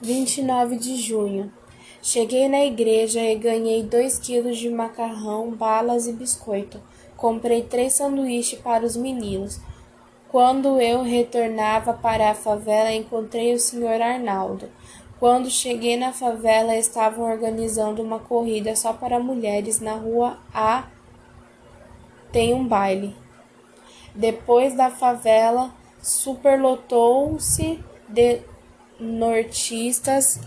29 de junho. Cheguei na igreja e ganhei dois quilos de macarrão, balas e biscoito. Comprei três sanduíches para os meninos. Quando eu retornava para a favela, encontrei o senhor Arnaldo. Quando cheguei na favela, estavam organizando uma corrida só para mulheres na rua A. Tem um baile. Depois da favela, superlotou-se de nortistas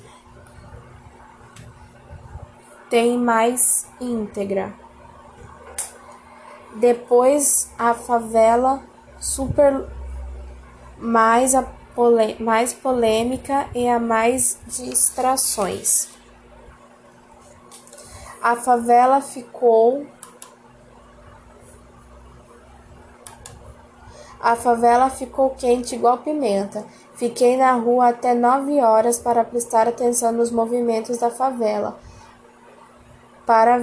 tem mais íntegra. Depois a favela super mais a pole, mais polêmica e a mais distrações. A favela ficou A favela ficou quente igual pimenta. Fiquei na rua até nove horas para prestar atenção nos movimentos da favela, para,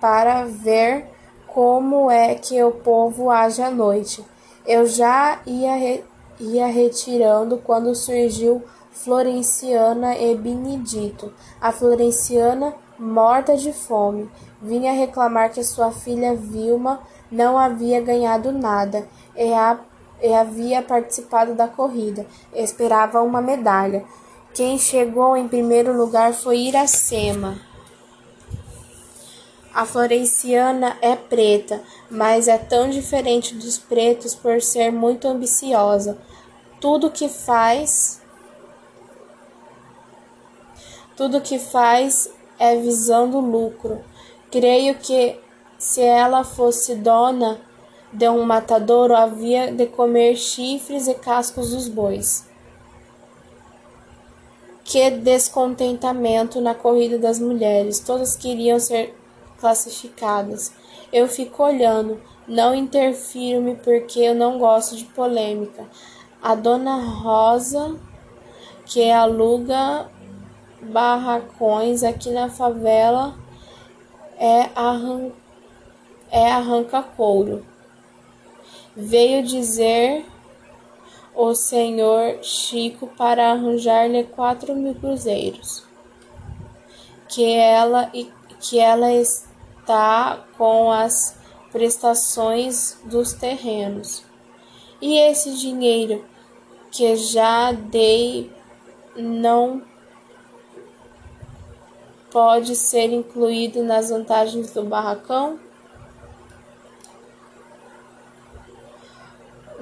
para ver como é que o povo age à noite. Eu já ia, re, ia retirando quando surgiu Florenciana e Benedito. A Florenciana, morta de fome, vinha reclamar que sua filha Vilma não havia ganhado nada e, a, e havia participado da corrida. Esperava uma medalha. Quem chegou em primeiro lugar foi Iracema. A Florenciana é preta, mas é tão diferente dos pretos por ser muito ambiciosa. Tudo que faz tudo que faz é visando lucro. Creio que se ela fosse dona de um matadouro, havia de comer chifres e cascos dos bois. Que descontentamento na corrida das mulheres, todas queriam ser classificadas. Eu fico olhando, não interfiro-me porque eu não gosto de polêmica. A dona Rosa, que aluga barracões aqui na favela, é arrancada é arranca-couro. Veio dizer o senhor Chico para arranjar-lhe quatro mil cruzeiros, que ela, que ela está com as prestações dos terrenos. E esse dinheiro que já dei não pode ser incluído nas vantagens do barracão?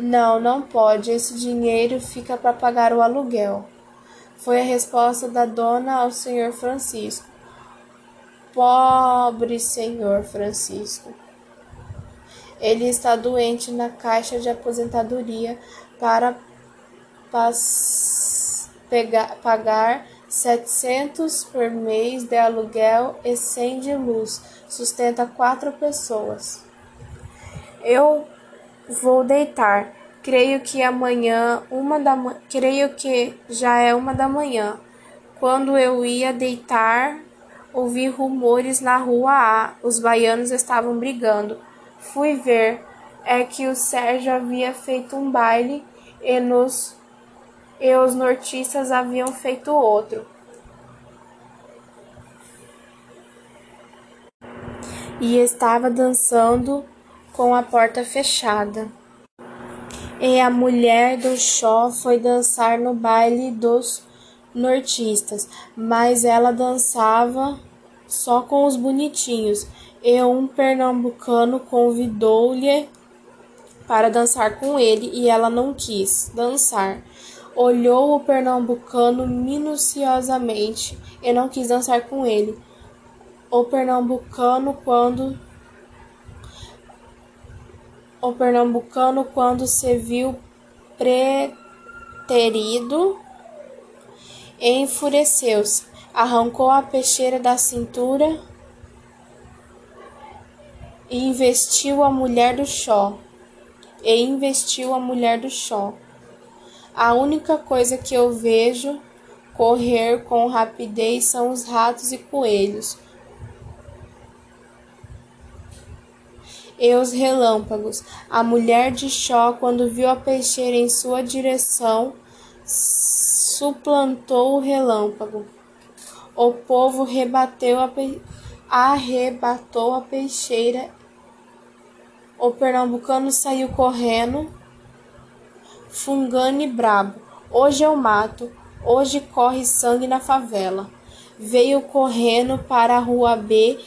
Não, não pode. Esse dinheiro fica para pagar o aluguel. Foi a resposta da dona ao senhor Francisco. Pobre senhor Francisco. Ele está doente na caixa de aposentadoria para pegar, pagar 700 por mês de aluguel e 100 de luz. Sustenta quatro pessoas. Eu Vou deitar. Creio que amanhã, uma da creio que já é uma da manhã. Quando eu ia deitar, ouvi rumores na rua A. Os baianos estavam brigando. Fui ver. É que o Sérgio havia feito um baile e, nos, e os nortistas haviam feito outro. E estava dançando com a porta fechada. E a mulher do Xó foi dançar no baile dos nortistas, mas ela dançava só com os bonitinhos, e um pernambucano convidou-lhe para dançar com ele e ela não quis dançar. Olhou o pernambucano minuciosamente e não quis dançar com ele. O pernambucano, quando o pernambucano, quando se viu preterido, enfureceu-se, arrancou a peixeira da cintura e investiu a mulher do chó. E investiu a mulher do chó. A única coisa que eu vejo correr com rapidez são os ratos e coelhos. E os relâmpagos. A mulher de Xó, quando viu a peixeira em sua direção, suplantou o relâmpago. O povo rebateu a pe... arrebatou a peixeira. O pernambucano saiu correndo, fungando e brabo. Hoje eu mato, hoje corre sangue na favela. Veio correndo para a rua B,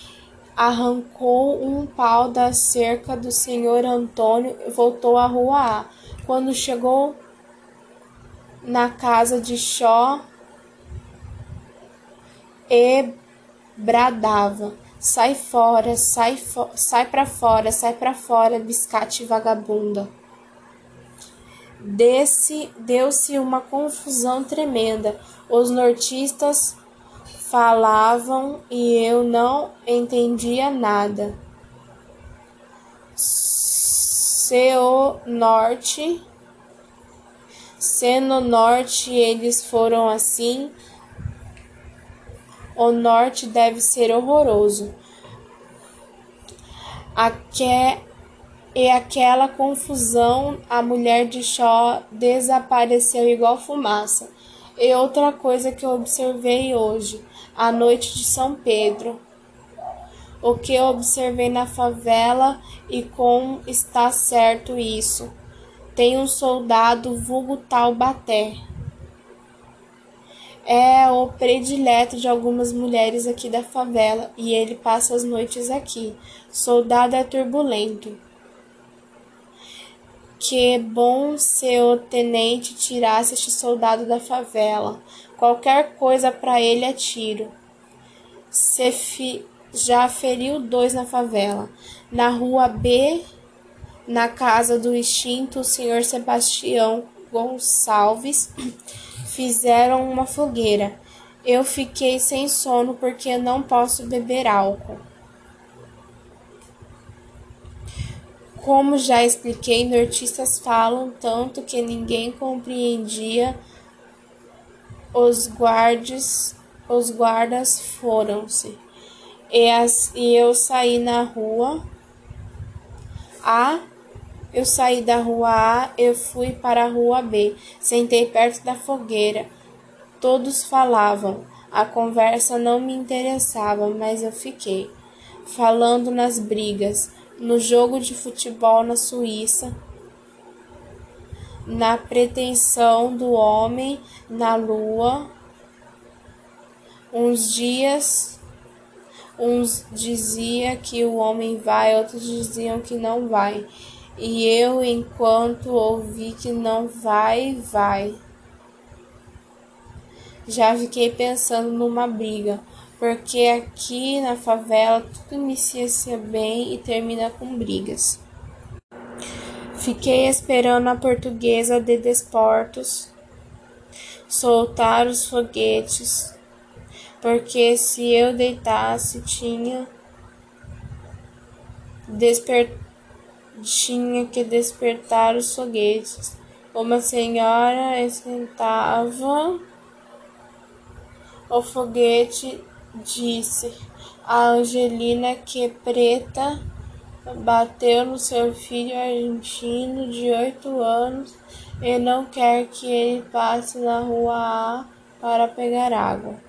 arrancou um pau da cerca do senhor Antônio e voltou à rua A. Quando chegou na casa de Xó, e bradava: Sai fora, sai, fo sai para fora, sai para fora, biscate vagabunda. Deu-se uma confusão tremenda. Os nortistas falavam e eu não entendia nada. Se o norte, se no norte eles foram assim, o norte deve ser horroroso. Aque... E aquela confusão, a mulher de Shaw desapareceu igual fumaça. E outra coisa que eu observei hoje, a noite de São Pedro. O que eu observei na favela e como está certo isso. Tem um soldado vulgo Taubaté é o predileto de algumas mulheres aqui da favela e ele passa as noites aqui. Soldado é turbulento. Que bom se o tenente tirasse este soldado da favela. Qualquer coisa para ele é tiro. Se fi, já feriu dois na favela. Na rua B, na casa do extinto senhor Sebastião Gonçalves fizeram uma fogueira. Eu fiquei sem sono porque não posso beber álcool. Como já expliquei, nortistas falam tanto que ninguém compreendia. Os guardas, os guardas foram-se. E, e eu saí na rua. A eu saí da rua A e fui para a rua B. Sentei perto da fogueira. Todos falavam. A conversa não me interessava, mas eu fiquei. Falando nas brigas, no jogo de futebol na Suíça, na pretensão do homem na lua. Uns dias, uns diziam que o homem vai, outros diziam que não vai. E eu, enquanto ouvi que não vai, vai. Já fiquei pensando numa briga, porque aqui na favela tudo inicia-se bem e termina com brigas. Fiquei esperando a portuguesa de desportos soltar os foguetes, porque se eu deitasse tinha despertado tinha que despertar os foguetes. Uma senhora esquentava o foguete, disse a Angelina que Preta bateu no seu filho argentino de oito anos e não quer que ele passe na rua A para pegar água.